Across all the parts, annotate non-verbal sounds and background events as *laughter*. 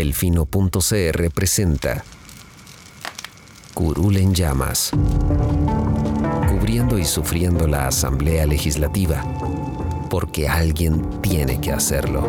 Delfino.cr presenta Curul en llamas, cubriendo y sufriendo la Asamblea Legislativa, porque alguien tiene que hacerlo.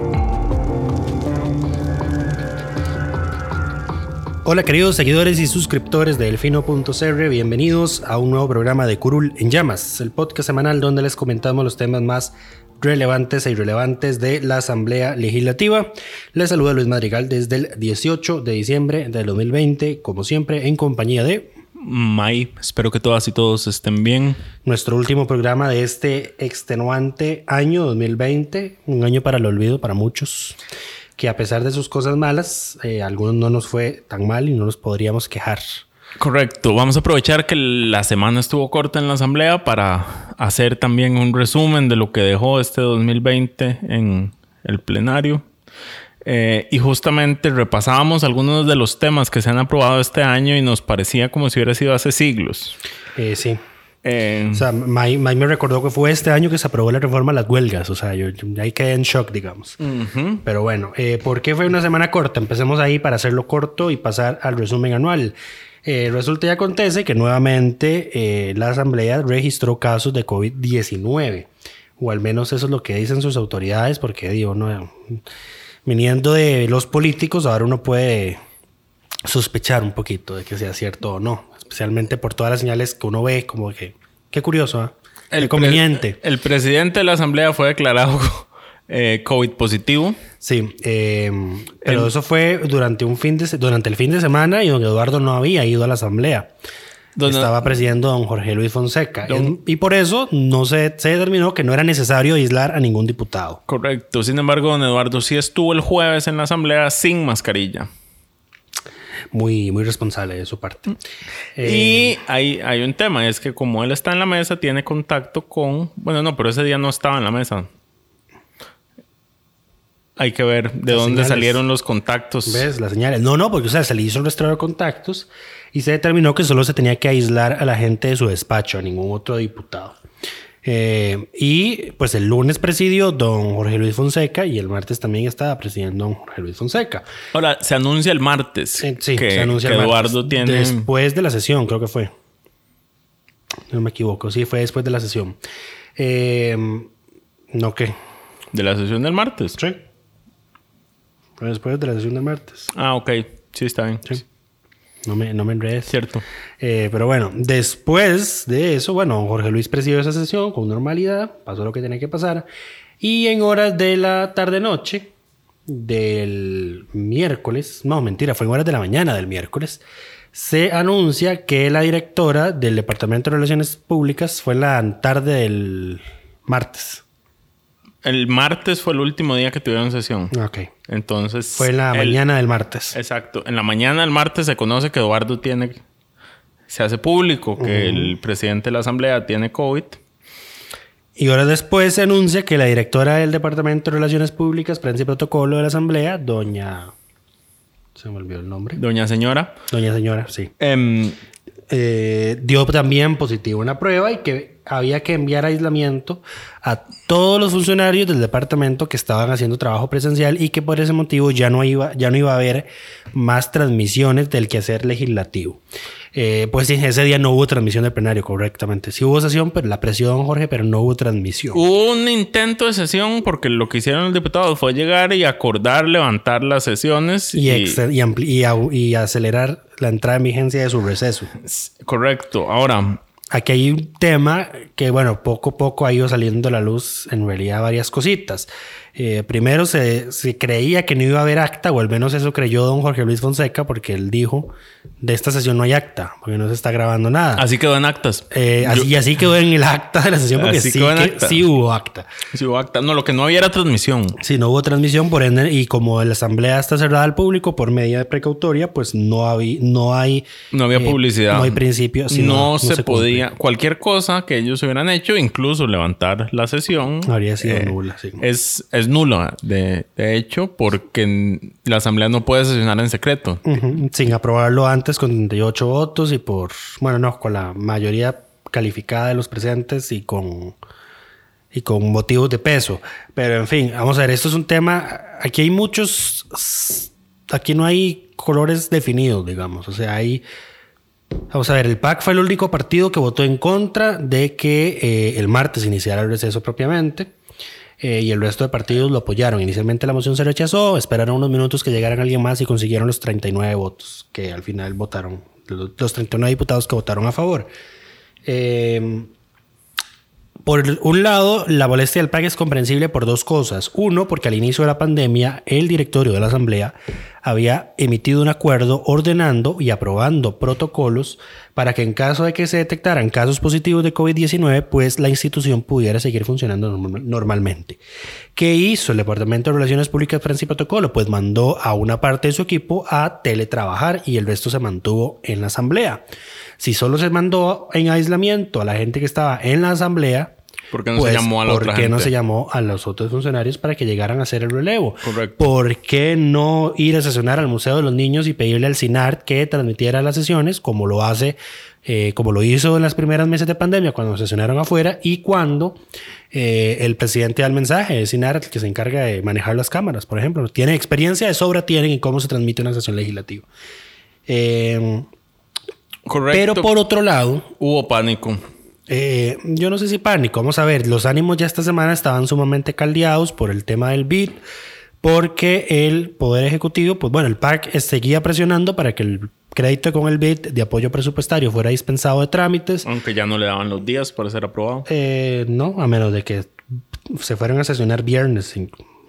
Hola queridos seguidores y suscriptores de Delfino.cr, bienvenidos a un nuevo programa de Curul en Llamas, el podcast semanal donde les comentamos los temas más relevantes e irrelevantes de la Asamblea Legislativa. Les saluda Luis Madrigal desde el 18 de diciembre del 2020, como siempre, en compañía de... May, espero que todas y todos estén bien. Nuestro último programa de este extenuante año 2020, un año para el olvido para muchos, que a pesar de sus cosas malas, eh, algunos no nos fue tan mal y no nos podríamos quejar. Correcto, vamos a aprovechar que la semana estuvo corta en la asamblea para hacer también un resumen de lo que dejó este 2020 en el plenario. Eh, y justamente repasábamos algunos de los temas que se han aprobado este año y nos parecía como si hubiera sido hace siglos. Eh, sí. Eh, O sea, May, May me recordó que fue este año que se aprobó la reforma a las huelgas. O sea, yo, yo ahí quedé en shock, digamos. Pero bueno, eh, ¿por qué fue una semana corta? Empecemos ahí para hacerlo corto y pasar al resumen anual. Eh, resulta y acontece que nuevamente eh, la Asamblea registró casos de COVID-19. O al menos eso es lo que dicen sus autoridades, porque digo, no, viniendo de los políticos, ahora uno puede sospechar un poquito de que sea cierto o no. Especialmente por todas las señales que uno ve, como que, qué curioso, pre- conveniente. el presidente de la asamblea fue declarado eh, COVID positivo. Sí, eh, pero eso fue durante un fin de durante el fin de semana y don Eduardo no había ido a la asamblea. Don- Estaba presidiendo don Jorge Luis Fonseca. Don- y por eso no se, se determinó que no era necesario aislar a ningún diputado. Correcto. Sin embargo, don Eduardo sí estuvo el jueves en la asamblea sin mascarilla. Muy, muy responsable de su parte. Eh, Y hay, hay un tema, es que como él está en la mesa, tiene contacto con... Bueno, no, pero ese día no estaba en la mesa. Hay que ver de Las dónde señales. salieron los contactos. ¿Ves? Las señales. No, no, porque o sea, se le hizo el rastreo de contactos y se determinó que solo se tenía que aislar a la gente de su despacho, a ningún otro diputado. Eh, y pues el lunes presidió don Jorge Luis Fonseca y el martes también estaba presidiendo don Jorge Luis Fonseca. Ahora, se anuncia el martes Eh, sí, que, se anuncia que el martes. Eduardo tiene... Después de la sesión, creo que fue. No me equivoco, sí, fue después de la sesión. Eh, no, ¿qué? De la sesión del martes. Sí. Fue después de la sesión del martes. Ah, ok. Sí, está bien. Sí. No me, no me enredes. Cierto. Eh, pero bueno, después de eso, bueno, Jorge Luis presidió esa sesión con normalidad, pasó lo que tenía que pasar. Y en horas de la tarde-noche del miércoles, no, mentira, fue en horas de la mañana del miércoles, se anuncia que la directora del Departamento de Relaciones Públicas fue la tarde del martes. El martes fue el último día que tuvieron sesión. Ok. Entonces... Fue en la el- mañana del martes. Exacto. En la mañana del martes se conoce que Eduardo tiene... Se hace público que el presidente de la asamblea tiene COVID. Y horas después se anuncia que la directora del Departamento de Relaciones Públicas, Prensa y Protocolo de la Asamblea, doña... Se me olvidó el nombre. Doña señora. Doña señora, sí. em, Eh, dio también positivo una prueba y que había que enviar aislamiento a todos los funcionarios del departamento que estaban haciendo trabajo presencial y que por ese motivo ya no iba, ya no iba a haber más transmisiones del quehacer legislativo. Eh, pues ese día no hubo transmisión del plenario, correctamente. Sí hubo sesión, pero la presión, Jorge, pero no hubo transmisión. hubo un intento de sesión porque lo que hicieron los diputados fue llegar y acordar levantar las sesiones. y, y acelerar la entrada en vigencia de su receso. Correcto. Ahora, Aquí hay un tema que, bueno, poco a poco ha ido saliendo a la luz en realidad varias cositas. Eh, primero se, se creía que no iba a haber acta, o al menos eso creyó don Jorge Luis Fonseca, porque él dijo, de esta sesión no hay acta, porque no se está grabando nada. Así quedó en actas. Eh, así, y así quedó en el acta de la sesión, porque sí, que- sí hubo acta. Sí, hubo acta. No, lo que no había era transmisión. Si no hubo transmisión, por ende, y como la asamblea está cerrada al público por medida precautoria, pues no, habí- no hay... No había eh, publicidad. No hay principio. sí, no, se, podía. Cualquier cosa que ellos hubieran hecho, incluso levantar la sesión. eh, Habría sido nula, sí. Es, es nula, de, de hecho, porque la asamblea no puede sesionar en secreto. Sin aprobarlo antes con 38 votos y por, bueno, no, con la mayoría calificada de los presentes y con, y con motivos de peso. Pero en fin, vamos a ver, esto es un tema, aquí hay muchos, aquí no hay colores definidos, digamos, o sea, hay... Vamos a ver, el PAC fue el único partido que votó en contra de que eh, el martes iniciara el receso propiamente. eh, y el resto de partidos lo apoyaron. Inicialmente la moción se rechazó, esperaron unos minutos que llegaran alguien más y consiguieron los 39 votos que al final votaron, los, los 39 diputados que votaron a favor. Eh, por un lado, la molestia del PAC es comprensible por dos cosas. Uno, porque al inicio de la pandemia, el directorio de la Asamblea había emitido un acuerdo ordenando y aprobando protocolos para que en caso de que se detectaran casos positivos de COVID-19, pues la institución pudiera seguir funcionando normal- normalmente. ¿Qué hizo el Departamento de Relaciones Públicas, Prensa y Protocolo? Pues mandó a una parte de su equipo a teletrabajar y el resto se mantuvo en la Asamblea. Si solo se mandó en aislamiento a la gente que estaba en la Asamblea, ¿Por qué no se llamó a la ¿por otra qué no gente? se llamó a los otros funcionarios para que llegaran a hacer el relevo? Correcto. ¿Por qué no ir a sesionar al Museo de los Niños y pedirle al CINART que transmitiera las sesiones como lo hace, eh, como lo hizo en las primeras meses de pandemia cuando sesionaron afuera y cuando eh, el presidente da el mensaje, es CINART el que se encarga de manejar las cámaras, por ejemplo? Tiene experiencia de sobra, tienen en cómo se transmite una sesión legislativa. Eh, Correcto. pero por otro lado, Hubo pánico. Eh, yo no sé si pánico. Vamos a ver, los ánimos ya esta semana estaban sumamente caldeados por el tema del BID, porque el Poder Ejecutivo, pues bueno, el PAC seguía presionando para que el crédito con el BID de apoyo presupuestario fuera dispensado de trámites. Aunque ya no le daban los días para ser aprobado. Eh, no, a menos de que se fueran a sesionar viernes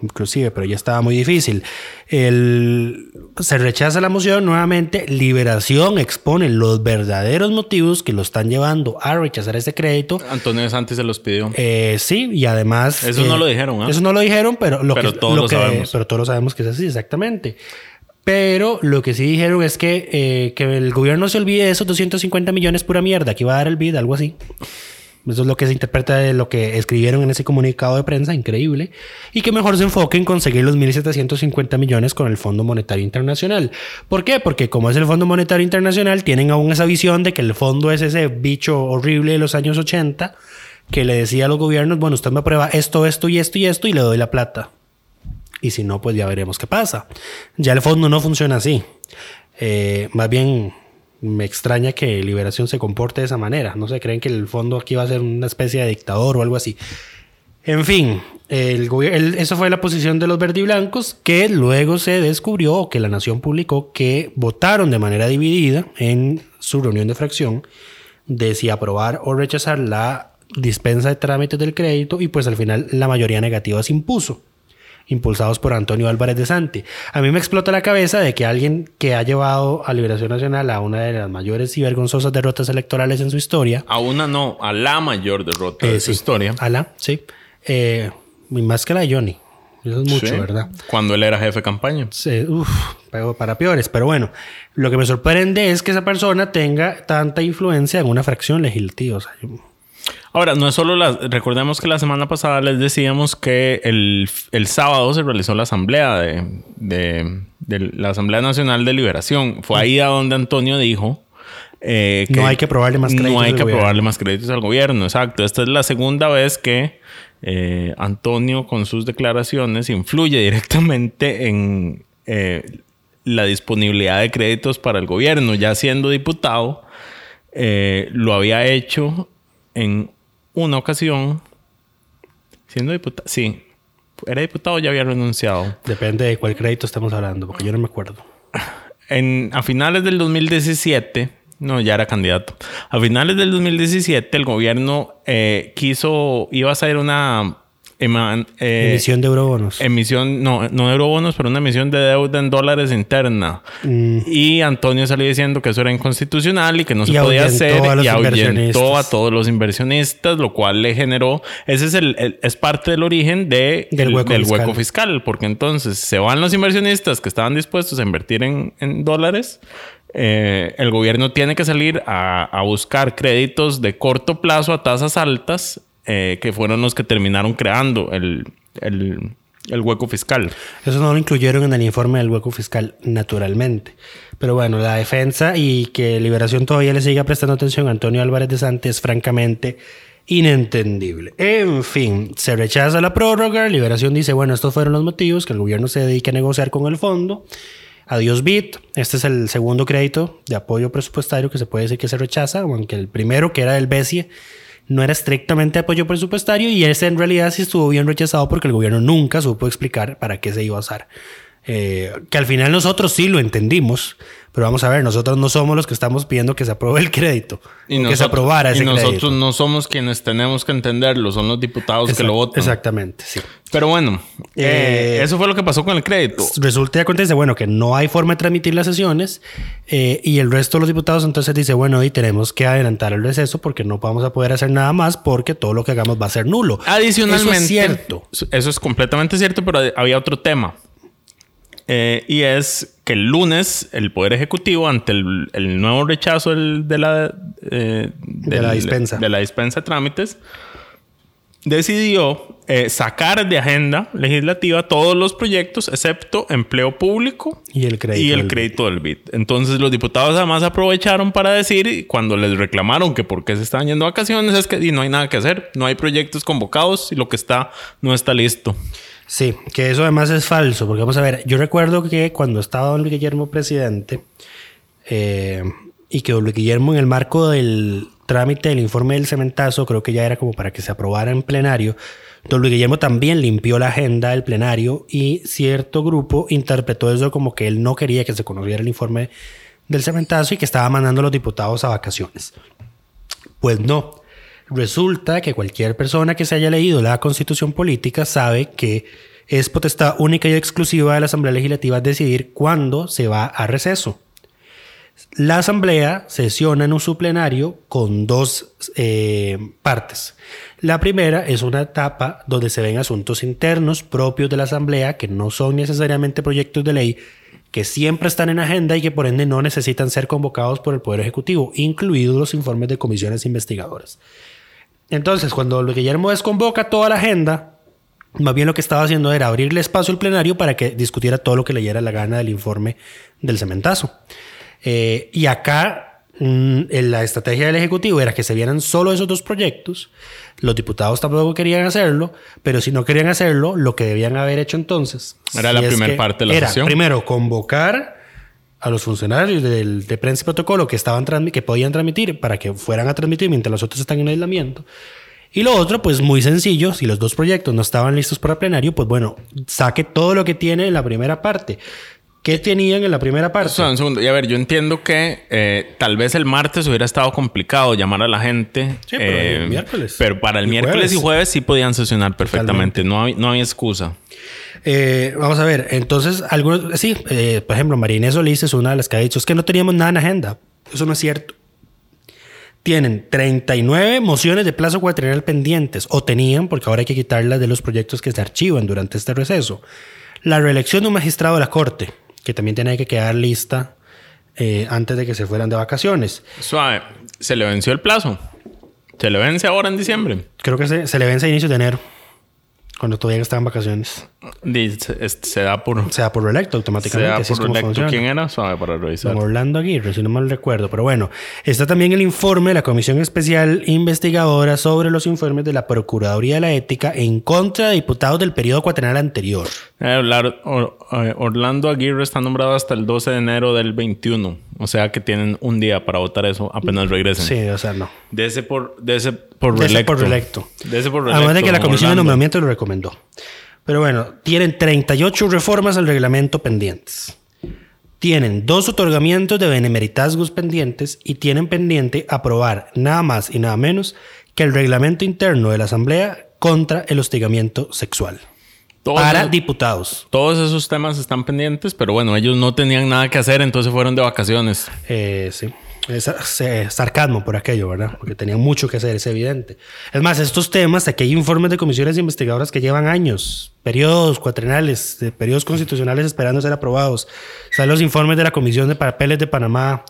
inclusive, pero ya estaba muy difícil. El, se rechaza la moción nuevamente. Liberación expone los verdaderos motivos que lo están llevando a rechazar este crédito. Antonio Santos se los pidió. Eh, sí, y además... Eso eh, no lo dijeron, ¿ah? Eso no lo dijeron, pero lo Pero que... todos lo que- sabemos. Pero todos lo sabemos que es así, exactamente. Pero lo que sí dijeron es que, eh, que el gobierno se olvide de esos 250 millones pura mierda que iba a dar el BID, algo así. Eso es lo que se interpreta de lo que escribieron en ese comunicado de prensa, increíble. Y que mejor se enfoque en conseguir los 1.750 millones con el Fondo Monetario Internacional. ¿Por qué? Porque como es el Fondo Monetario Internacional, tienen aún esa visión de que el fondo es ese bicho horrible de los años 80 que le decía a los gobiernos, bueno, usted me aprueba esto, esto y esto y esto y le doy la plata. Y si no, pues ya veremos qué pasa. Ya el fondo no funciona así. Eh, más bien, me extraña que Liberación se comporte de esa manera. No sé, creen que el fondo aquí va a ser una especie de dictador o algo así. En fin, el el- eso fue la posición de los verdiblancos que luego se descubrió que la Nación publicó que votaron de manera dividida en su reunión de fracción de si aprobar o rechazar la dispensa de trámites del crédito y pues al final la mayoría negativa se impuso impulsados por Antonio Álvarez de Santi. A mí me explota la cabeza de que alguien que ha llevado a Liberación Nacional a una de las mayores y vergonzosas derrotas electorales en su historia, A una no, a la mayor derrota de eh, su sí, historia. Ala, sí, eh, y más que la de Johnny, eso es mucho, Sí, ¿verdad? Cuando él era jefe de campaña. Sí, uf, pero para peores. Pero bueno, lo que me sorprende es que esa persona tenga tanta influencia en una fracción legislativa. O sea, yo- Ahora, no es solo la... Recordemos que la semana pasada les decíamos que el, el sábado se realizó la asamblea de, de- de la Asamblea Nacional de Liberación. Fue ahí a donde Antonio dijo... eh, No hay que aprobarle más créditos No hay que aprobarle más créditos al gobierno, exacto. Esta es la segunda vez que eh, Antonio con sus declaraciones influye directamente en eh, la disponibilidad de créditos para el gobierno. Ya siendo diputado, lo había hecho en una ocasión, siendo diputado, sí, era diputado ya había renunciado. depende de cuál crédito estamos hablando, porque yo no me acuerdo. En, a finales del 2017, no, ya era candidato. A finales del 2017, el gobierno eh, quiso, iba a hacer una eman- eh, Emisión de eurobonos. emisión, no, no de eurobonos, pero una emisión de deuda en dólares interna. Mm. Y Antonio salió diciendo que eso era inconstitucional y que no se Y podía ahuyentó hacer y ahuyentó a todos los inversionistas, lo cual le generó, ese es el, el- es parte del origen de, Del el- hueco fiscal. fiscal, porque entonces se van los inversionistas que estaban dispuestos a invertir en, en dólares. eh, el gobierno tiene que salir a, a buscar créditos de corto plazo a tasas altas, eh, que fueron los que terminaron creando el, el- el hueco fiscal. Eso no lo incluyeron en el informe del hueco fiscal, naturalmente. Pero bueno, la defensa y que Liberación todavía le siga prestando atención a Antonio Álvarez de Santos es francamente inentendible. En fin, se rechaza la prórroga. Liberación dice, bueno, estos fueron los motivos, que el gobierno se dedique a negociar con el fondo. Adiós BIT. Este es el segundo crédito de apoyo presupuestario que se puede decir que se rechaza, aunque el primero, que era del BESIE, no era estrictamente apoyo presupuestario y ese en realidad sí estuvo bien rechazado porque el gobierno nunca supo explicar para qué se iba a usar. Eh, que al final nosotros sí lo entendimos, pero vamos a ver, nosotros no somos los que estamos pidiendo que se apruebe el crédito, o que se nosotros- aprobara ese y nosotros crédito. no somos quienes tenemos que entenderlo, son los diputados que Exact- lo votan. Exactamente, sí. Pero bueno, eh, Eh, eso fue lo que pasó con el crédito. Resulta y acontece, bueno, que no hay forma de transmitir las sesiones eh, y el resto de los diputados entonces dice, bueno, y tenemos que adelantar el receso porque no vamos a poder hacer nada más porque todo lo que hagamos va a ser nulo. Adicionalmente, Eso es cierto. Eso es completamente cierto, pero había otro tema. Eh, y es que el lunes el Poder Ejecutivo, ante el, el nuevo rechazo del- de, la, eh, De la dispensa. de la dispensa de trámites, decidió eh, sacar de agenda legislativa todos los proyectos excepto empleo público Y el crédito y el del crédito del BID. Entonces los diputados además aprovecharon para decir, cuando les reclamaron que por qué se estaban yendo a vacaciones, es que y no hay nada que hacer, no hay proyectos convocados y lo que está no está listo. Sí, que eso además es falso, porque vamos a ver, yo recuerdo que cuando estaba don Luis Guillermo presidente, eh, y que don Luis Guillermo en el marco del trámite del informe del cementazo, creo que ya era como para que se aprobara en plenario, don Luis Guillermo también limpió la agenda del plenario y cierto grupo interpretó eso como que él no quería que se conociera el informe del cementazo y que estaba mandando a los diputados a vacaciones. Pues no. Resulta que cualquier persona que se haya leído la constitución política sabe que es potestad única y exclusiva de la Asamblea Legislativa decidir cuándo se va a receso. La Asamblea sesiona en un suplenario con dos eh, partes. La primera es una etapa donde se ven asuntos internos propios de la Asamblea que no son necesariamente proyectos de ley, que siempre están en agenda y que por ende no necesitan ser convocados por el Poder Ejecutivo, incluidos los informes de comisiones investigadoras. Entonces, cuando Luis Guillermo desconvoca toda la agenda, más bien lo que estaba haciendo era abrirle espacio al plenario para que discutiera todo lo que leyera la gana del informe del cementazo. Eh, y acá mm, en la estrategia del Ejecutivo era que se vieran solo esos dos proyectos. Los diputados tampoco querían hacerlo, pero si no querían hacerlo, lo que debían haber hecho entonces Era si la es primer que parte de la era, sesión. Primero, convocar a los funcionarios del, de prensa y protocolo que, estaban que podían transmitir para que fueran a transmitir mientras los otros están en aislamiento. Y lo otro, pues muy sencillo, si los dos proyectos no estaban listos para plenario, pues bueno, saque todo lo que tiene en la primera parte. ¿Qué tenían en la primera parte? O sea, un segundo. Y a ver, yo entiendo que eh, tal vez el martes hubiera estado complicado llamar a la gente. Sí, pero el eh, miércoles. Pero para el Y miércoles jueves. y jueves sí podían sesionar perfectamente. No, hay- no había excusa. Eh, vamos a ver, entonces, algunos, sí, por ejemplo, María Inés Solís es una de las que ha dicho, es que no teníamos nada en agenda. Eso no es cierto. Tienen 39 mociones de plazo cuatrienal pendientes, o tenían, porque ahora hay que quitarlas de los proyectos que se archivan durante este receso. La reelección de un magistrado de la Corte, que también tiene que quedar lista eh, antes de que se fueran de vacaciones. Suave. Se le venció el plazo. Se le vence ahora en diciembre. Creo que se, se le vence a inicios de enero, cuando todavía están en vacaciones. Se da por. Se da por reelecto Se automáticamente. da así es por como electo. funciona. ¿Quién era? Suave para revisar. Don Orlando Aguirre, si no mal recuerdo. Pero bueno, está también el informe de la Comisión Especial Investigadora sobre los informes de la Procuraduría de la Ética en contra de diputados del periodo cuatrenal anterior. Eh, eh, Orlando Aguirre está nombrado hasta el 12 de enero del 21. O sea que tienen un día para votar eso apenas regresen. Sí, o sea, no. De ese por, de ese por De ese reelecto. por reelecto. De ese por reelecto. Además de que la Comisión de. Nombramiento lo recomendó. Pero bueno, tienen 38 reformas al reglamento pendientes. Tienen dos otorgamientos de benemeritazgos pendientes y tienen pendiente aprobar nada más y nada menos que el reglamento interno de la Asamblea contra el hostigamiento sexual. Todos para esos- diputados. Todos esos temas están pendientes, pero bueno, ellos no tenían nada que hacer, entonces fueron de vacaciones. Eh, sí. Es, eh, sarcasmo por aquello, ¿verdad? Porque tenían mucho que hacer, es evidente. Es más, estos temas, aquí hay informes de comisiones investigadoras que llevan años, periodos cuatrenales, de periodos constitucionales esperando ser aprobados. Están los informes de la Comisión de Papeles de Panamá,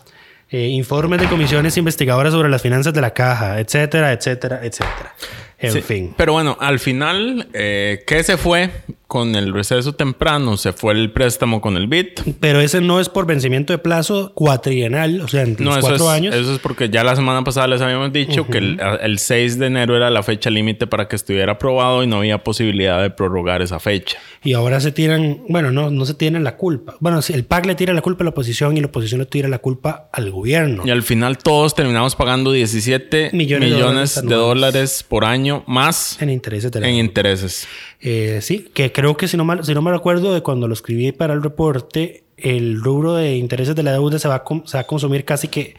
eh, informes de comisiones investigadoras sobre las finanzas de la caja, etcétera, etcétera, etcétera. En Sí, fin. Pero bueno, al final, eh, ¿qué se fue con el receso temprano? Se fue el préstamo con el BIT. Pero ese no es por vencimiento de plazo cuatrienal, o sea, en No, eso cuatro es, años. eso es porque ya la semana pasada les habíamos dicho que el, el 6 de enero era la fecha límite para que estuviera aprobado y no había posibilidad de prorrogar esa fecha. Y ahora se tiran, bueno, no, no se tienen la culpa. Bueno, el PAC le tira la culpa a la oposición y la oposición le tira la culpa al gobierno. Y al final todos terminamos pagando 17 Millones de millones, dólares de dólares por año más En intereses de la en intereses. Eh, sí, que creo que si no, mal, si no me recuerdo de cuando lo escribí para el reporte, el rubro de intereses de la deuda se va, a, se va a consumir casi que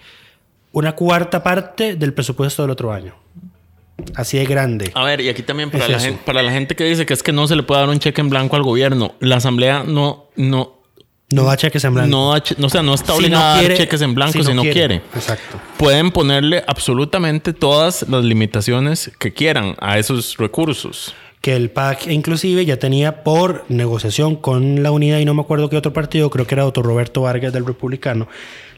una cuarta parte del presupuesto del otro año. Así de grande. A ver, y aquí también para, Es la gente, para la gente que dice que es que no se le puede dar un cheque en blanco al gobierno, la asamblea no, no, No da cheques en blanco. no, da che- o sea, no está Si obligada no a dar quiere- cheques en blanco si, no quiere. Exacto. Pueden ponerle absolutamente todas las limitaciones que quieran a esos recursos. Que el PAC inclusive ya tenía por negociación con la unidad y no me acuerdo qué otro partido, creo que era Otto Roberto Vargas del Republicano,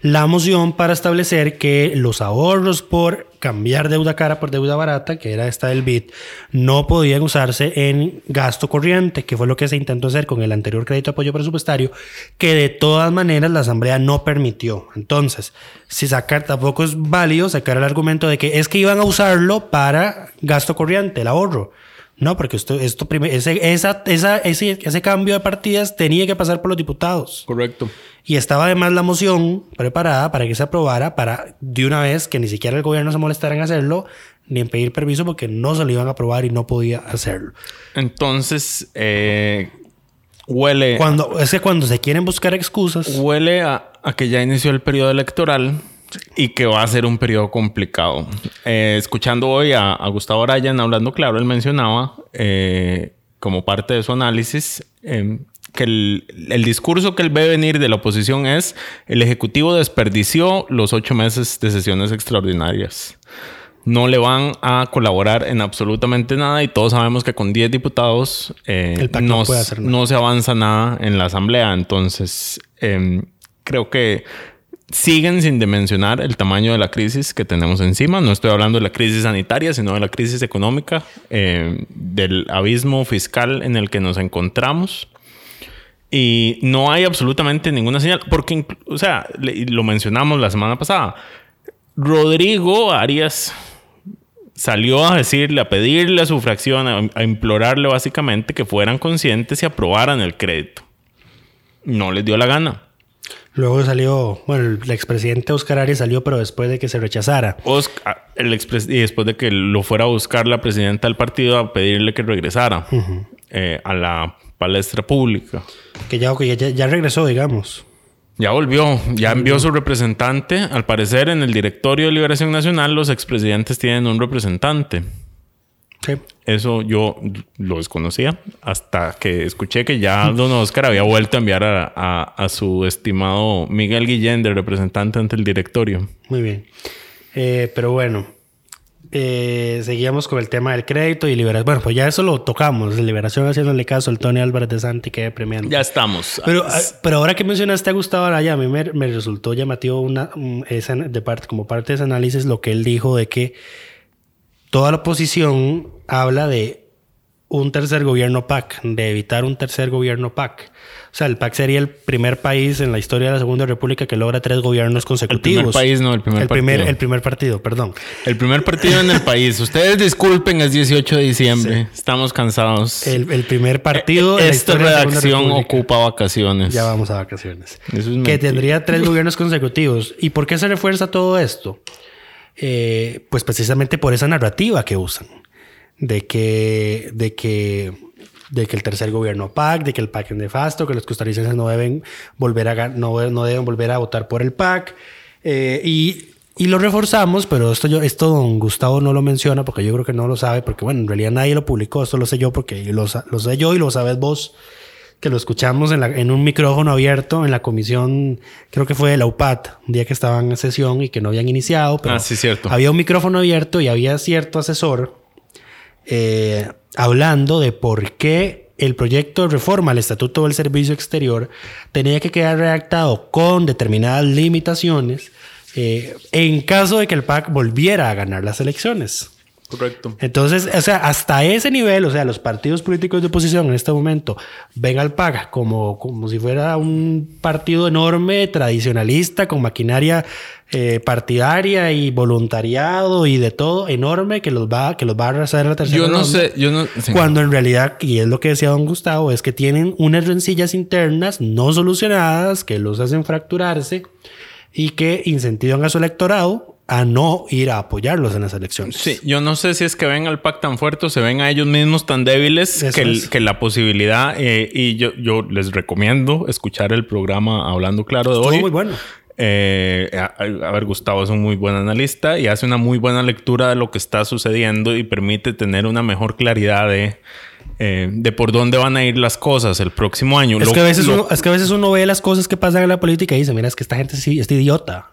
la moción para establecer que los ahorros por cambiar deuda cara por deuda barata, que era esta del BID, no podían usarse en gasto corriente, que fue lo que se intentó hacer con el anterior crédito de apoyo presupuestario, que de todas maneras la Asamblea no permitió. Entonces, si sacar, tampoco es válido sacar el argumento de que es que iban a usarlo para gasto corriente, el ahorro. No, porque esto, esto ese, esa, esa, ese, ese cambio de partidas tenía que pasar por los diputados. Correcto. Y estaba además la moción preparada para que se aprobara para de una vez que ni siquiera el gobierno se molestara en hacerlo ni en pedir permiso porque no se lo iban a aprobar y no podía hacerlo. Entonces, eh, huele, Cuando, es que cuando se quieren buscar excusas, huele a, a que ya inició el periodo electoral y que va a ser un periodo complicado. Eh, escuchando hoy a, a Gustavo Arayan hablando claro, él mencionaba eh, como parte de su análisis eh, que el, el discurso que él ve venir de la oposición es el Ejecutivo desperdició los ocho meses de sesiones extraordinarias. No le van a colaborar en absolutamente nada y todos sabemos que con 10 diputados eh, El no no se avanza nada en la asamblea. Entonces, em, creo que siguen sin dimensionar el tamaño de la crisis que tenemos encima. No estoy hablando de la crisis sanitaria, sino de la crisis económica, em, del abismo fiscal en el que nos encontramos. Y no hay absolutamente ninguna señal, porque, o sea, lo mencionamos la semana pasada. Rodrigo Arias salió a decirle, a pedirle a su fracción, a, a implorarle básicamente que fueran conscientes y aprobaran el crédito. No les dio la gana. Luego salió, bueno, el expresidente Oscar Arias salió, pero después de que se rechazara. Osc- ah, el expres- y después de que lo fuera a buscar la presidenta del partido a pedirle que regresara eh, a la palestra pública. Que ya, que ya, ya regresó, digamos. Ya volvió, ya envió su representante. Al parecer, en el directorio de Liberación Nacional, los expresidentes tienen un representante. Sí. Eso yo lo desconocía hasta que escuché que ya don Oscar había vuelto a enviar a, a- a su estimado Miguel Guillén de representante ante el directorio. Muy bien. Eh, pero bueno, eh, seguíamos con el tema del crédito y liberación. Bueno, pues ya eso lo tocamos. Liberación haciéndole caso al Tony Álvarez de Santi, que premiando. Ya estamos. Pero, ah, pero ahora que mencionaste a Gustavo Araya, a mí me, me resultó llamativo una, un- esa- de parte, como parte de ese análisis lo que él dijo de que toda la oposición habla de un tercer gobierno PAC, de evitar un tercer gobierno PAC. O sea, el PAC sería el primer país en la historia de la Segunda República que logra tres gobiernos consecutivos. país, no, el primer el primer, partido. el primer partido, perdón. El primer partido en el país. Ustedes disculpen, es 18 de diciembre. Estamos cansados. El, el primer partido. en la Esta de la redacción ocupa vacaciones. Ya vamos a vacaciones. Eso es que mentira. tendría tres gobiernos consecutivos. ¿Y por qué se refuerza todo esto? Eh, pues precisamente por esa narrativa que usan. De que, de que, de que el tercer gobierno PAC, de que el PAC es nefasto, que los costarricenses no deben volver a, no, no deben volver a votar por el PAC. Eh, y Y lo reforzamos, pero esto, yo, esto don Gustavo no lo menciona porque yo creo que no lo sabe, porque bueno, en realidad nadie lo publicó, esto lo sé yo porque lo, lo sé yo y lo sabes vos, que lo escuchamos en, la- en un micrófono abierto en la comisión, creo que fue de la UPAT, un día que estaban en sesión y que no habían iniciado, pero Ah, sí, cierto. había un micrófono abierto y había cierto asesor eh, hablando de por qué el proyecto de reforma al Estatuto del Servicio Exterior tenía que quedar redactado con determinadas limitaciones eh, en caso de que el PAC volviera a ganar las elecciones. Correcto. Entonces, o sea, hasta ese nivel, o sea, los partidos políticos de oposición en este momento ven al PAC como, como si fuera un partido enorme, tradicionalista, con maquinaria eh, partidaria y voluntariado y de todo enorme que los va, que los va a arrasar en la tercera Yo no ronda. sé, yo no. sí. Cuando en realidad, y es lo que decía don Gustavo, es que tienen unas rencillas internas no solucionadas que los hacen fracturarse y que incentivan a su electorado a no ir a apoyarlos en las elecciones. Sí, yo no sé si es que ven al PAC tan fuerte o se ven a ellos mismos tan débiles que, el- es. que la posibilidad. eh, y yo, yo les recomiendo escuchar el programa Hablando Claro de Estuvo hoy. muy bueno. Eh, a, a ver, Gustavo es un muy buen analista y hace una muy buena lectura de lo que está sucediendo y permite tener una mejor claridad de, eh, de por dónde van a ir las cosas el próximo año. Es Lo- que, a veces lo- uno, es que a veces uno ve las cosas que pasan en la política y dice, mira, es que esta gente sí es idiota.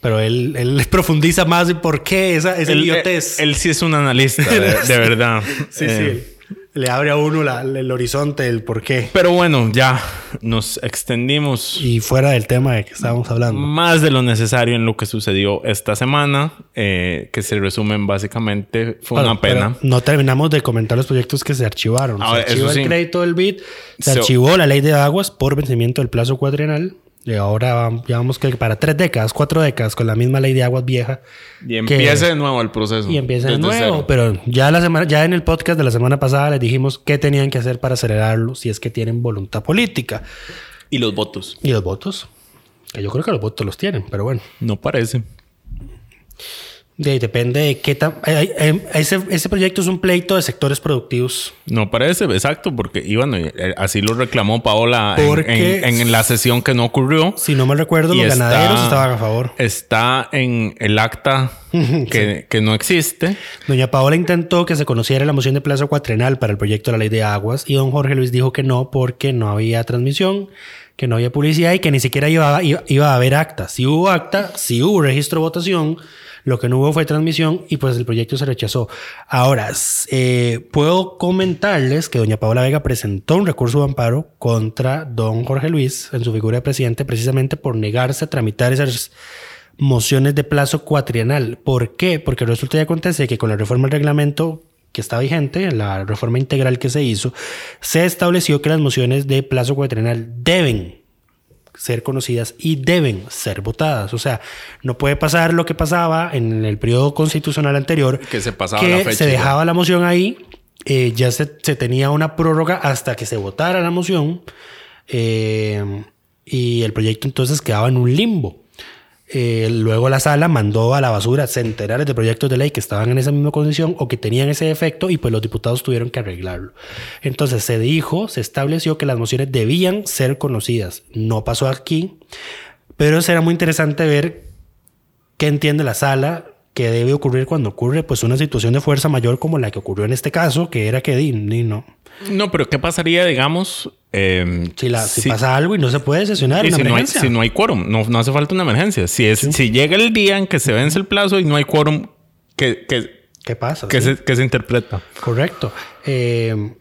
Pero él, él *laughs* profundiza más en por qué esa, esa él, idiotez. él sí es un analista, *laughs* de, de verdad. *laughs* sí, Eh, sí. Le abre a uno la- el horizonte, el por qué. Pero bueno, ya nos extendimos Y fuera del tema de que estábamos hablando. más de lo necesario en lo que sucedió esta semana, eh, que se resumen básicamente fue Bueno, una pena. No terminamos de comentar los proyectos que se archivaron. Ah, se archivó eso el crédito del BID, se So- archivó la ley de aguas por vencimiento del plazo cuatrienal. Y ahora vam- ya vamos que para tres décadas, cuatro décadas, con la misma ley de aguas vieja. Y que- empieza de nuevo el proceso. Y empieza de nuevo. cero. Pero ya, la semana, ya en el podcast de la semana pasada les dijimos qué tenían que hacer para acelerarlo si es que tienen voluntad política. Y los votos. Y los votos. Que yo creo que los votos los tienen, pero bueno. No parece. De ahí depende de qué tan... Ese, ese proyecto es un pleito de sectores productivos. No parece, exacto, porque y bueno, eh, así lo reclamó Paola en- Porque- en, en la sesión que no ocurrió. Si no mal recuerdo, los está- ganaderos estaban a favor. Está en el acta *laughs* que, que no existe. Doña Paola intentó que se conociera la moción de plazo cuatrenal para el proyecto de la ley de aguas y don Jorge Luis dijo que no porque no había transmisión, que no había publicidad y que ni siquiera iba, iba, a haber acta. Si hubo acta, si hubo registro de votación, lo que no hubo fue transmisión y pues el proyecto se rechazó. Ahora, eh, puedo comentarles que doña Paola Vega presentó un recurso de amparo contra don Jorge Luis en su figura de presidente precisamente por negarse a tramitar esas mociones de plazo cuatrienal. ¿Por qué? Porque resulta y acontece que con la reforma del reglamento que está vigente, la reforma integral que se hizo, se estableció que las mociones de plazo cuatrienal deben ser conocidas y deben ser votadas. O sea, no puede pasar lo que pasaba en el periodo constitucional anterior, Que se pasaba que la fecha se dejaba la moción ahí, eh, ya se, se tenía una prórroga hasta que se votara la moción eh, y el proyecto entonces quedaba en un limbo. Eh, luego la sala mandó a la basura centenares de proyectos de ley que estaban en esa misma condición o que tenían ese defecto y pues los diputados tuvieron que arreglarlo. Entonces se dijo, se estableció que las mociones debían ser conocidas. No pasó aquí, pero será muy interesante ver qué entiende la sala que debe ocurrir cuando ocurre pues una situación de fuerza mayor como la que ocurrió en este caso, que era que di, di, no. No, pero ¿qué pasaría, digamos, eh, Si, la, si, pasa algo y no se puede sesionar una si, no hay, si no hay quórum? No, no hace falta una emergencia. Si, es, si llega el día en que se vence el plazo y no hay quórum, ¿qué, qué, ¿Qué pasa? qué Sí. se, qué se interpreta? Correcto. Eh,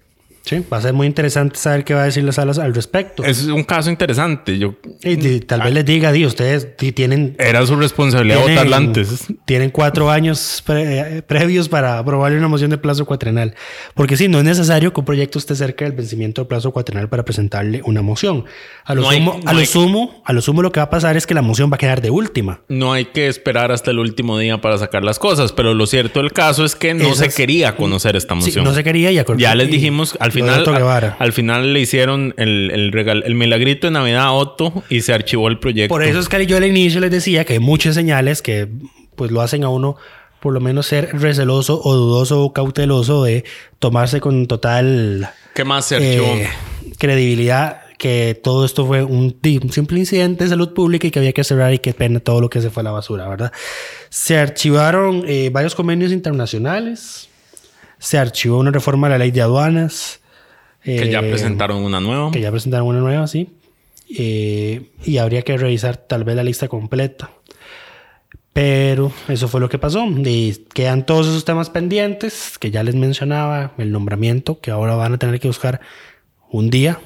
sí, va a ser muy interesante saber qué va a decir las salas al respecto. Es un caso interesante. Yo, Y, tal vez les diga, di, ustedes tienen, era su responsabilidad tienen, votarla antes. tienen cuatro años pre- previos para aprobarle una moción de plazo cuatrenal. Porque sí, no es necesario que un proyecto esté cerca del vencimiento del plazo cuatrenal para presentarle una moción. A lo, No hay- sumo, no a lo hay- sumo, a lo sumo lo que va a pasar es que la moción va a quedar de última. No hay que esperar hasta el último día para sacar las cosas, pero lo cierto del caso es que no Esas- se quería conocer esta Sí, moción. no se quería y Ya les y- dijimos, al final, Otto Guevara. al final le hicieron el, el, regal- el milagrito de Navidad a Otto y se archivó el proyecto. Por eso es que yo al inicio les decía que hay muchas señales que pues lo hacen a uno por lo menos ser receloso o dudoso o cauteloso de tomarse con total ¿Qué más se archivó? eh, credibilidad que todo esto fue un, un, simple incidente de salud pública y que había que cerrar y que pena todo lo que se fue a la basura, ¿verdad? Se archivaron eh, varios convenios internacionales, se archivó una reforma a la ley de aduanas. Que ya eh, presentaron una nueva. Que ya presentaron una nueva, sí. Eh, y habría que revisar tal vez la lista completa. Pero eso fue lo que pasó. Y quedan todos esos temas pendientes que ya les mencionaba, el nombramiento, que ahora van a tener que buscar un día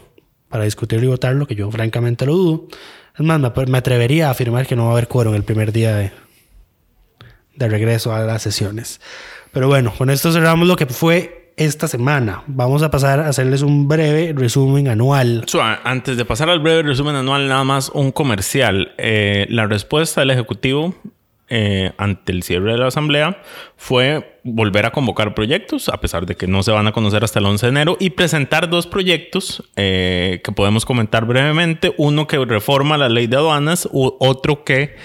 para discutirlo y votarlo, que yo francamente lo dudo. Es más, me, atrevería a afirmar que no va a haber quórum el primer día de, de regreso a las sesiones. Pero bueno, con esto cerramos lo que fue esta semana. Vamos a pasar a hacerles un breve resumen anual. antes de pasar al breve resumen anual, nada más un comercial. Eh, la respuesta del Ejecutivo eh, ante el cierre de la asamblea fue volver a convocar proyectos, a pesar de que no se van a conocer hasta el 11 de enero, y presentar dos proyectos eh, que podemos comentar brevemente. Uno que reforma la ley de aduanas, u otro que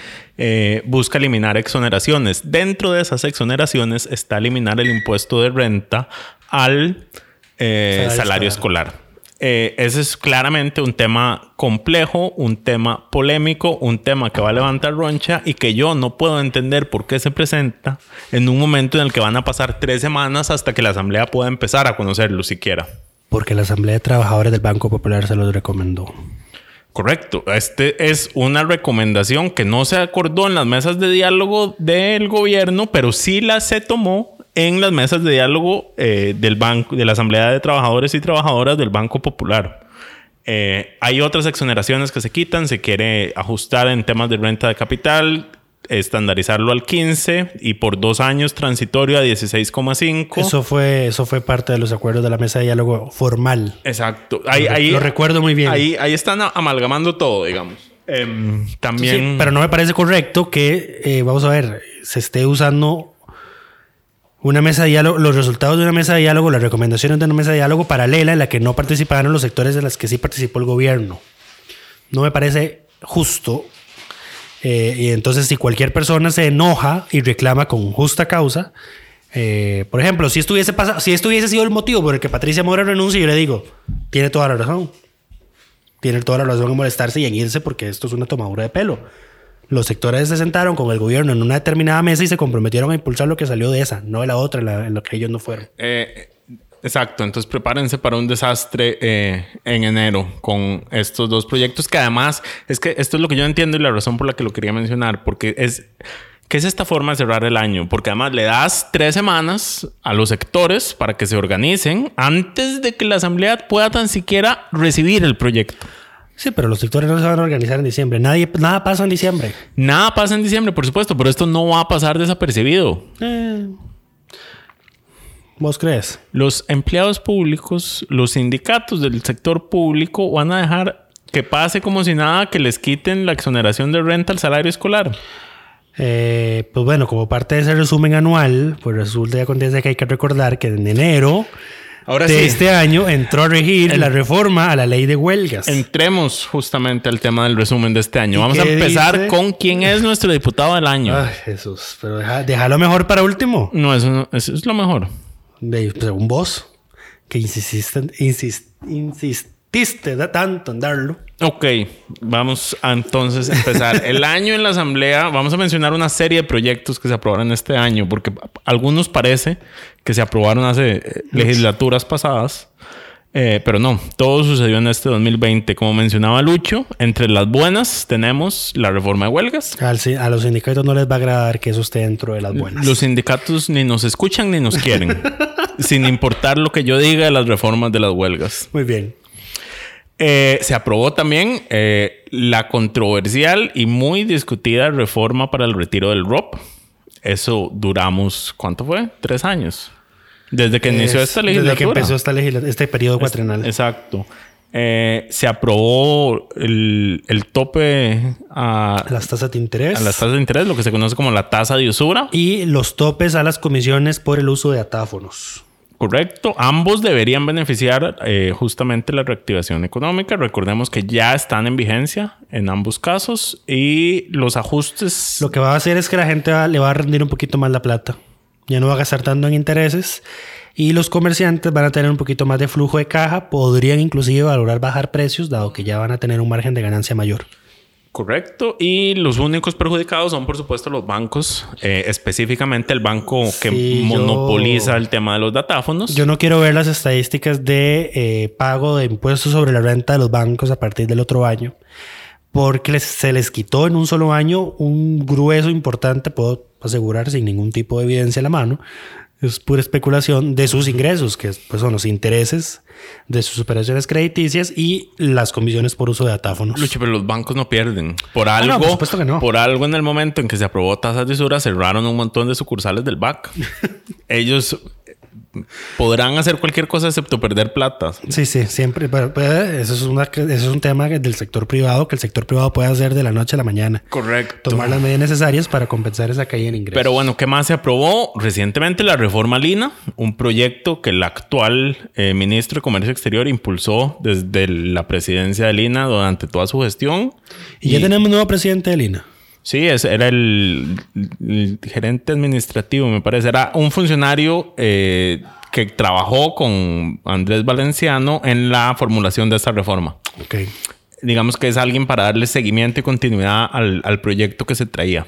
busca eliminar exoneraciones. Dentro de esas exoneraciones está eliminar el impuesto de renta al salario, escolar. Eh, ese es claramente un tema complejo, un tema polémico, un tema que va a levantar roncha y que yo no puedo entender por qué se presenta en un momento en el que van a pasar tres semanas hasta que la Asamblea pueda empezar a conocerlo siquiera. Porque la Asamblea de Trabajadores del Banco Popular se los recomendó. Correcto. Este es una recomendación que no se acordó en las mesas de diálogo del gobierno, pero sí la se tomó en las mesas de diálogo eh, del banco, de la Asamblea de Trabajadores y Trabajadoras del Banco Popular. Eh, hay otras exoneraciones que se quitan, se quiere ajustar en temas de renta de capital, estandarizarlo al 15 y por dos años transitorio a 16,5. Eso fue, eso fue parte de los acuerdos de la mesa de diálogo formal. Exacto. Ahí, lo, ahí, lo recuerdo muy bien. Ahí, ahí están amalgamando todo, digamos. Em, también. pero no me parece correcto que, eh, vamos a ver, se esté usando una mesa de diálogo, los resultados de una mesa de diálogo, las recomendaciones de una mesa de diálogo paralela en la que no participaron los sectores en los que sí participó el gobierno. No me parece justo. Eh, y entonces, si cualquier persona se enoja y reclama con justa causa, eh, por ejemplo, si estuviese, si esto hubiese sido el motivo por el que Patricia Mora renuncia, yo le digo, tiene toda la razón. Tiene toda la razón en molestarse y en irse porque esto es una tomadura de pelo. Los sectores se sentaron con el gobierno en una determinada mesa y se comprometieron a impulsar lo que salió de esa, no de la otra, en, lo que ellos no fueron. Eh, exacto, entonces prepárense para un desastre eh, en enero con estos dos proyectos que además es que esto es lo que yo entiendo y la razón por la que lo quería mencionar, porque es que es esta forma de cerrar el año, porque además le das tres semanas a los sectores para que se organicen antes de que la asamblea pueda tan siquiera recibir el proyecto. Sí, pero los sectores no se van a organizar en diciembre. Nadie, nada pasa en diciembre. Nada pasa en diciembre, por supuesto, pero esto no va a pasar desapercibido. Eh, ¿Vos crees? Los empleados públicos, los sindicatos del sector público van a dejar que pase como si nada, que les quiten la exoneración de renta al salario escolar. Eh, pues bueno, como parte de ese resumen anual, pues resulta y acontece que hay que recordar que en enero Ahora de este año entró a regir la reforma a la ley de huelgas. Entremos justamente al tema del resumen de este año. Vamos a empezar con quién es nuestro diputado del año. Ay, Jesús, pero deja, déjalo mejor para último. No, eso, es lo mejor. De, según vos, que insististe, insist, insististe tanto en darlo. Ok, vamos a entonces empezar. *laughs* El año en la Asamblea, vamos a mencionar una serie de proyectos que se aprobaron este año, porque algunos parece que se aprobaron hace eh, legislaturas pasadas, eh, pero no, todo sucedió en este 2020. Como mencionaba Lucho, entre las buenas tenemos la reforma de huelgas. a los sindicatos no les va a agradar que eso esté dentro de las buenas. Los sindicatos ni nos escuchan ni nos quieren, *laughs* sin importar lo que yo diga de las reformas de las huelgas. Muy bien. Eh, se aprobó también eh, la controversial y muy discutida reforma para el retiro del ROP. Eso duramos, ¿cuánto fue? Tres años. Desde que inició esta legislatura. Desde que empezó esta este periodo cuatrenal. exacto. Eh, se aprobó el, el, tope a las tasas de interés. A las tasas de interés, lo que se conoce como la tasa de usura. Y los topes a las comisiones por el uso de atáfonos. Correcto, ambos deberían beneficiar eh, justamente la reactivación económica. Recordemos que ya están en vigencia en ambos casos y los ajustes. Lo que va a hacer es que la gente le va a rendir un poquito más la plata. Ya no va a gastar tanto en intereses Y los comerciantes van a tener un poquito más de flujo de caja, podrían inclusive valorar bajar precios, dado que ya van a tener un margen de ganancia mayor. Correcto. Y los únicos perjudicados son, por supuesto, los bancos, eh, específicamente el banco que Sí, yo- monopoliza el tema de los datáfonos. Yo no quiero ver las estadísticas de eh, pago de impuestos sobre la renta de los bancos a partir del otro año, porque les- se les quitó en un solo año un grueso importante, puedo asegurar sin ningún tipo de evidencia a la mano, es pura especulación de sus ingresos, que pues, son los intereses de sus operaciones crediticias y las comisiones por uso de datáfonos. Lucho, pero los bancos no pierden. Por Ah, algo, no, por supuesto que no. por algo en el momento en que se aprobó tasas de usura, cerraron un montón de sucursales del BAC. *laughs* Ellos podrán hacer cualquier cosa excepto perder plata. Sí, sí, siempre. Pero, eso, es una, eso es un tema del sector privado que el sector privado puede hacer de la noche a la mañana. Correcto. Tomar las medidas necesarias para compensar esa caída en ingresos. Pero bueno, ¿qué más se aprobó? Recientemente la reforma Lina, un proyecto que el actual eh, ministro de Comercio Exterior impulsó desde la presidencia de Lina durante toda su gestión. y ya tenemos nuevo presidente de Lina. Sí, ese era el, el gerente administrativo, me parece. Era un funcionario eh, que trabajó con Andrés Valenciano en la formulación de esta reforma. Ok. Digamos que es alguien para darle seguimiento y continuidad al, al proyecto que se traía.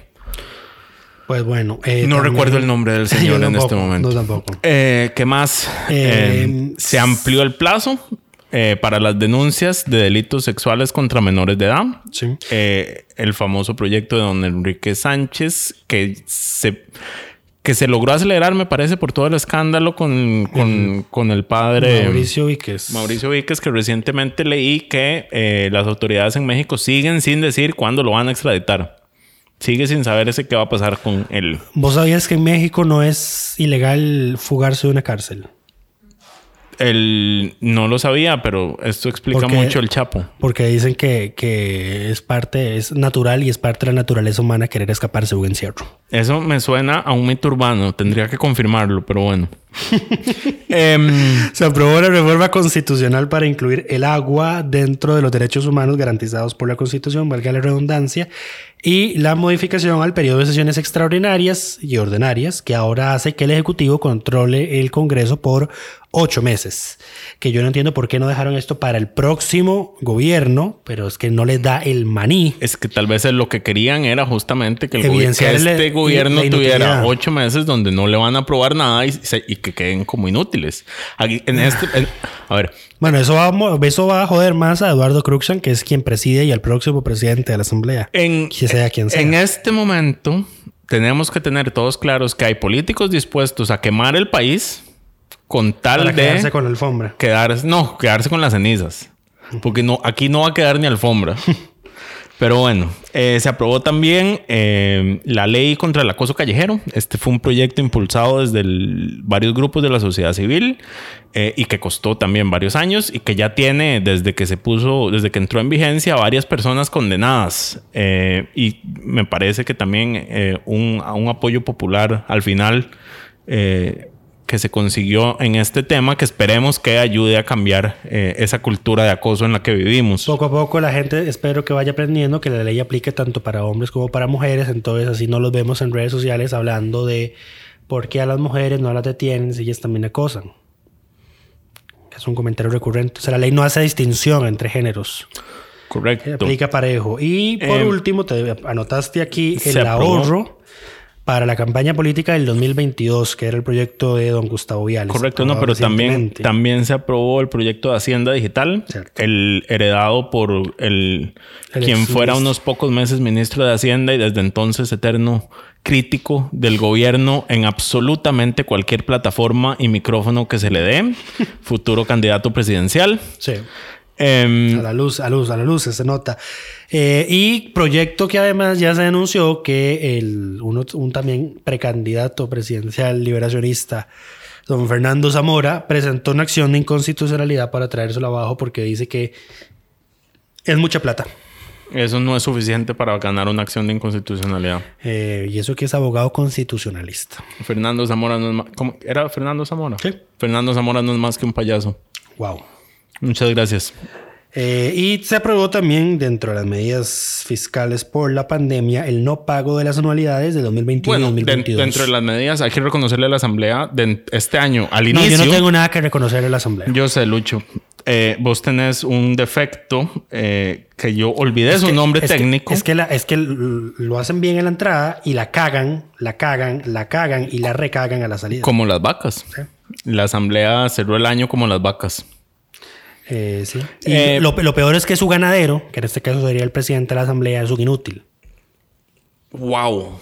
Pues bueno. eh, No también- recuerdo el nombre del *laughs* señor Yo en tampoco, este momento. No tampoco. Eh, ¿Qué más? Eh, se amplió el plazo eh, para las denuncias de delitos sexuales contra menores de edad. Sí. Eh, el famoso proyecto de don Enrique Sánchez que se, que se logró acelerar, me parece, por todo el escándalo con, con, con el padre Mauricio Víquez. Mauricio Víquez, que recientemente leí que eh, las autoridades en México siguen sin decir cuándo lo van a extraditar. Sigue sin saber ese qué va a pasar con él. ¿Vos sabías que en México no es ilegal fugarse de una cárcel? Él no lo sabía, pero esto explica Porque- mucho el Chapo. Porque dicen que, que es parte, es natural y es parte de la naturaleza humana querer escaparse de un encierro. Eso me suena a un mito urbano. Tendría que confirmarlo, pero bueno. *laughs* Em, Se aprobó la reforma constitucional para incluir el agua dentro de los derechos humanos garantizados por la Constitución, valga la redundancia, y la modificación al periodo de sesiones extraordinarias y ordinarias, que ahora hace que el Ejecutivo controle el Congreso por ocho meses. Que yo no entiendo por qué no dejaron esto para el próximo gobierno, pero es que no les da el maní. es que tal vez lo que querían era justamente que, el que este gobierno tuviera ocho meses donde no le van a aprobar nada y, se- y que queden como inútiles. Aquí, en este, en- a ver, Bueno, eso va, eso va a joder más a Eduardo Cruxan, que es quien preside y al próximo presidente de la Asamblea. en, Que sea quien sea. en este momento tenemos que tener todos claros que hay políticos dispuestos a quemar el país con tal para de quedarse con la alfombra. quedarse, no, quedarse con las cenizas. Porque no, aquí no va a quedar ni alfombra. *laughs* Pero bueno, eh, se aprobó también eh, la ley contra el acoso callejero. Este fue un proyecto impulsado desde varios grupos de la sociedad civil eh, y que costó también varios años y que ya tiene desde que se puso, desde que entró en vigencia, varias personas condenadas. Eh, y me parece que también un, apoyo popular al final. Que se consiguió en este tema que esperemos que ayude a cambiar eh, esa cultura de acoso en la que vivimos. Poco a poco la gente espero que vaya aprendiendo que la ley aplique tanto para hombres como para mujeres. Entonces así no los vemos en redes sociales hablando de por qué a las mujeres no las detienen si ellas también acosan. Es un comentario recurrente. O sea, la ley no hace distinción entre géneros. Correcto. Aplica parejo. Y por Eh, último, te anotaste aquí el aprobó. ahorro para la campaña política del 2022, que era el proyecto de don Gustavo Viales. Correcto, no, pero también, también se aprobó el proyecto de Hacienda Digital, Cierto. el heredado por el, El quien fuera unos pocos meses ministro de Hacienda y desde entonces eterno crítico del gobierno en absolutamente cualquier plataforma y micrófono que se le dé, *laughs* futuro candidato presidencial. Sí. Em, A la luz, a luz, a la luz, se nota. Eh, y proyecto que además ya se anunció que el, uno, un también precandidato presidencial liberacionista, don Fernando Zamora, presentó una acción de inconstitucionalidad para traérselo abajo porque dice que es mucha plata. eso no es suficiente para ganar una acción de inconstitucionalidad. Eh, y eso que es abogado constitucionalista. Fernando Zamora no es más... ¿cómo? ¿Era Fernando Zamora? Sí. Fernando Zamora no es más que un payaso. Wow. Muchas gracias. Eh, y se aprobó también, dentro de las medidas fiscales por la pandemia, el no pago de las anualidades de 2021 y Bueno, den- 2022. dentro de las medidas hay que reconocerle a la Asamblea de este año, al No, inicio. yo no tengo nada que reconocer en la Asamblea. Yo sé, Lucho. Eh, vos tenés un defecto eh, que yo olvidé su que- nombre es que- técnico. es que, la- es que lo hacen bien en la entrada y la cagan, la cagan, la cagan y la recagan a la salida. Como las vacas. La asamblea cerró el año como las vacas. Eh, sí. Y Eh, lo, lo peor es que su ganadero, que en este caso sería el presidente de la Asamblea, es un inútil. ¡Wow!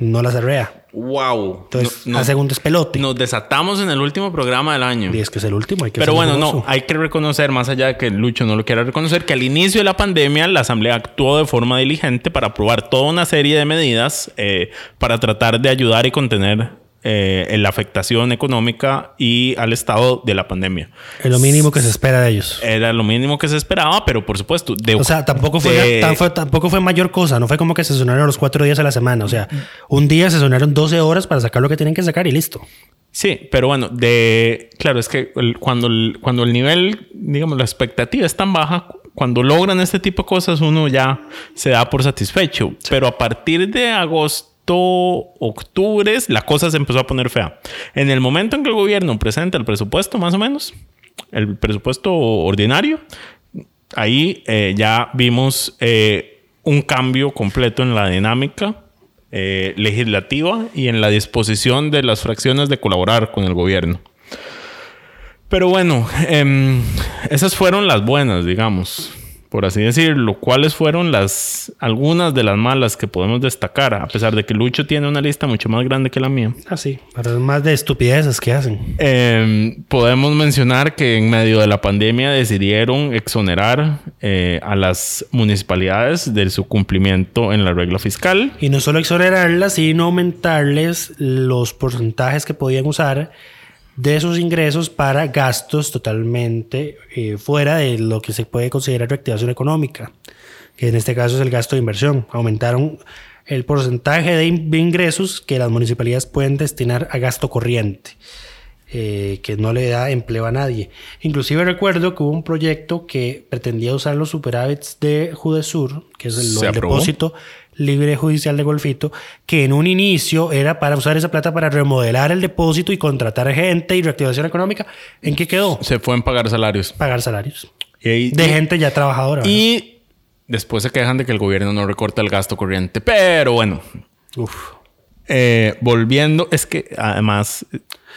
No la cerrea. ¡Wow! Entonces, No- no- hace un despelote. nos desatamos en el último programa del año. Y es que es el último. Hay que Pero bueno, no, hay que reconocer, más allá de que Lucho no lo quiera reconocer, que al inicio de la pandemia la Asamblea actuó de forma diligente para aprobar toda una serie de medidas eh, para tratar de ayudar y contener eh, la afectación económica y al estado de la pandemia. Es lo mínimo que se espera de ellos. Era lo mínimo que se esperaba, pero por supuesto, de, O sea, tampoco fue, de- tan- fue- tampoco fue mayor cosa. No fue como que se sonaron los cuatro días a la semana. O sea, un día se sonaron 12 horas para sacar lo que tienen que sacar y listo. Sí, pero bueno, de claro, es que el- cuando, el, cuando el nivel, digamos, la expectativa es tan baja, cuando logran este tipo de cosas, uno ya se da por satisfecho. Pero a partir de agosto, octubre, la cosa se empezó a poner fea. En el momento en que el gobierno presenta el presupuesto, más o menos, el presupuesto ordinario, ahí eh, ya vimos eh, un cambio completo en la dinámica eh, legislativa y en la disposición de las fracciones de colaborar con el gobierno. Pero bueno, em, esas fueron las buenas, digamos, por así decirlo. ¿Cuáles fueron las algunas de las malas que podemos destacar? A pesar de que Lucho tiene una lista mucho más grande que la mía. Así. Pero es más de estupideces que hacen. Eh, podemos mencionar que en medio de la pandemia decidieron exonerar eh, a las municipalidades de su cumplimiento en la regla fiscal. Y no solo exonerarlas, sino aumentarles los porcentajes que podían usar de sus ingresos para gastos totalmente eh, fuera de lo que se puede considerar reactivación económica, que en este caso es el gasto de inversión. Aumentaron el porcentaje de in- de ingresos que las municipalidades pueden destinar a gasto corriente. Eh, que no le da empleo a nadie. Inclusive recuerdo que hubo un proyecto que pretendía usar los superávits de Judesur, que es el, depósito libre judicial de Golfito, que en un inicio era para usar esa plata para remodelar el depósito y contratar gente y reactivación económica. ¿En qué quedó? Se fue en pagar salarios. Pagar salarios Y, ahí- de gente ya trabajadora. ¿verdad? y después se quejan de que el gobierno no recorta el gasto corriente. Pero bueno, Uf. eh, volviendo, es que además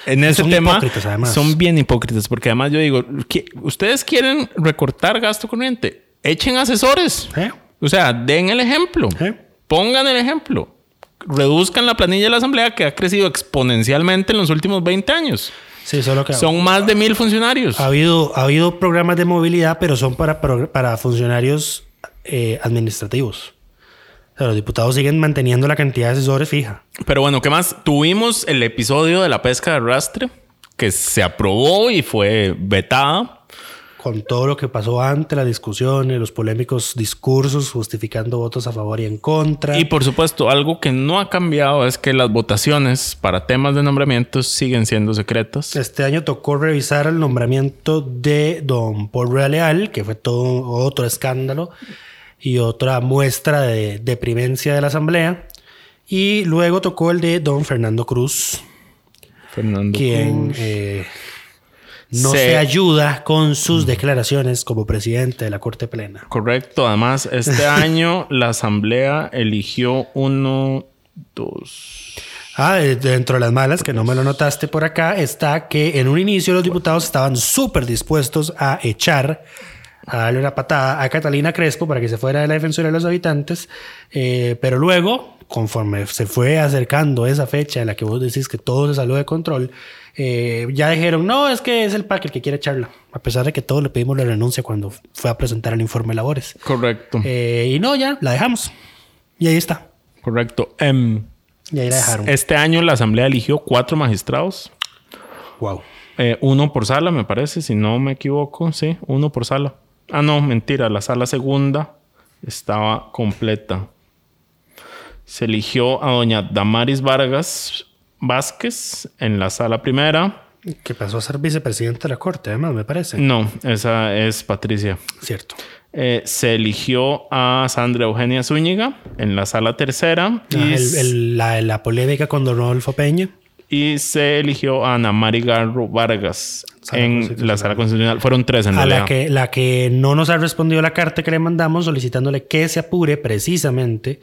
en ese Son tema hipócritas, además. son bien hipócritas porque además yo digo, ustedes quieren recortar gasto corriente, echen asesores. ¿Eh? O sea, den el ejemplo. ¿Eh? Pongan el ejemplo. Reduzcan la planilla de la asamblea que ha crecido exponencialmente en los últimos 20 años. Sí, solo que Son más de mil funcionarios. ha habido, ha habido programas de movilidad, pero son para, para funcionarios eh, administrativos. O sea, los diputados siguen manteniendo la cantidad de asesores fija. Pero bueno, ¿qué más? Tuvimos el episodio de la pesca de arrastre que se aprobó y fue vetada. Con todo lo que pasó antes, las discusiones, los polémicos discursos justificando votos a favor y en contra. Y por supuesto, algo que no ha cambiado es que las votaciones para temas de nombramientos siguen siendo secretas. Este año tocó revisar el nombramiento de don Paul Leal, que fue todo otro escándalo y otra muestra de deprimencia de la Asamblea. Y luego tocó el de don Fernando Cruz, Fernando quien Cruz. eh, no Se- se... ayuda con sus declaraciones como presidente de la Corte Plena. Correcto. Además, este *laughs* año la asamblea eligió uno, dos. Ah, eh, dentro de las malas, que no me lo notaste por acá, está que en un inicio los diputados estaban súper dispuestos a echar, a darle una patada a Catalina Crespo para que se fuera de la Defensoría de los Habitantes, eh, pero luego, conforme se fue acercando esa fecha en la que vos decís que todo se salió de control, eh, ya dijeron, no, es que es el PAC el que quiere echarla, a pesar de que todos le pedimos la renuncia cuando fue a presentar el informe de labores. Correcto. Eh, y no, ya, la dejamos. Y ahí está. Correcto. Em, Y ahí la dejaron. este año la asamblea eligió cuatro magistrados. Wow. Eh, uno por sala, me parece, si no me equivoco. Sí, uno por sala. Ah, no, mentira. La sala segunda estaba completa. Se eligió a doña Damaris Vargas Vázquez en la sala primera. Que pasó a ser vicepresidente de la Corte, además, me parece. No, esa es Patricia. Cierto. Eh, se eligió a Sandra Eugenia Zúñiga en la sala tercera y, Ah, el- el- la, la polémica con Don Rodolfo Peña. Y se eligió a Ana Mari Garro Vargas Sala en la sala constitucional. Fueron tres en A realidad. la que, la que no nos ha respondido la carta que le mandamos solicitándole que se apure precisamente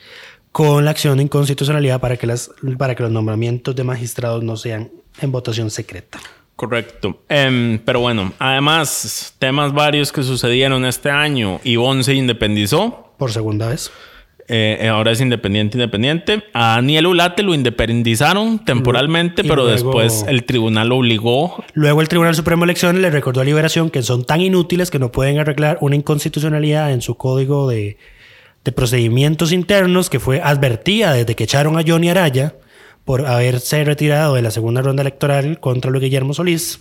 con la acción de inconstitucionalidad para que, las, para que los nombramientos de magistrados no sean en votación secreta. Correcto. Em, pero bueno, además, temas varios que sucedieron este año. Ivonne se independizó. Por segunda vez. Eh, ahora es independiente, independiente. A Daniel Ulate lo independizaron temporalmente, Y pero luego- después el tribunal lo obligó. Luego el Tribunal Supremo de Elecciones le recordó a Liberación que son tan inútiles que no pueden arreglar una inconstitucionalidad en su código de, de procedimientos internos que fue advertida desde que echaron a Johnny Araya por haberse retirado de la segunda ronda electoral contra Luis Guillermo Solís.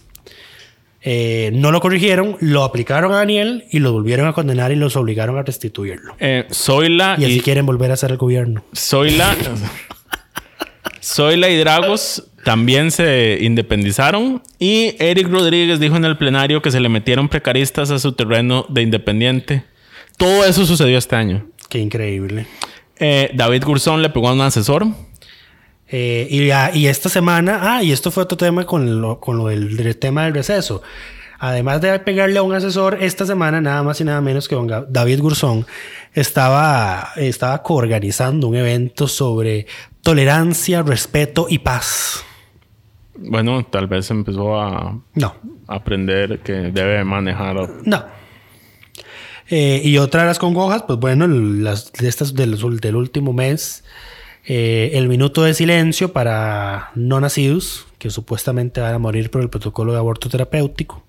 Eh, no lo corrigieron, lo aplicaron a Daniel y lo volvieron a condenar y los obligaron a restituirlo. Eh, Zoila Y así y, quieren volver a ser el gobierno. Zoila, Zoila y Dragos también se independizaron. Y Eric Rodríguez dijo en el plenario que se le metieron precaristas a su terreno de independiente. Todo eso sucedió este año. Qué increíble. Eh, David Gurzón le pegó a un asesor. Eh, y, esta semana, ah, y esto fue otro tema con lo, con lo del, del tema del receso. Además de pegarle a un asesor, esta semana nada más y nada menos que don David Gurzón estaba, estaba coorganizando un evento sobre tolerancia, respeto y paz. Bueno, tal vez empezó a No, aprender que debe manejar. no. Eh, y otra de las congojas, pues bueno, las de estas del, del último mes, eh, el minuto de silencio para no nacidos, que supuestamente van a morir por el protocolo de aborto terapéutico.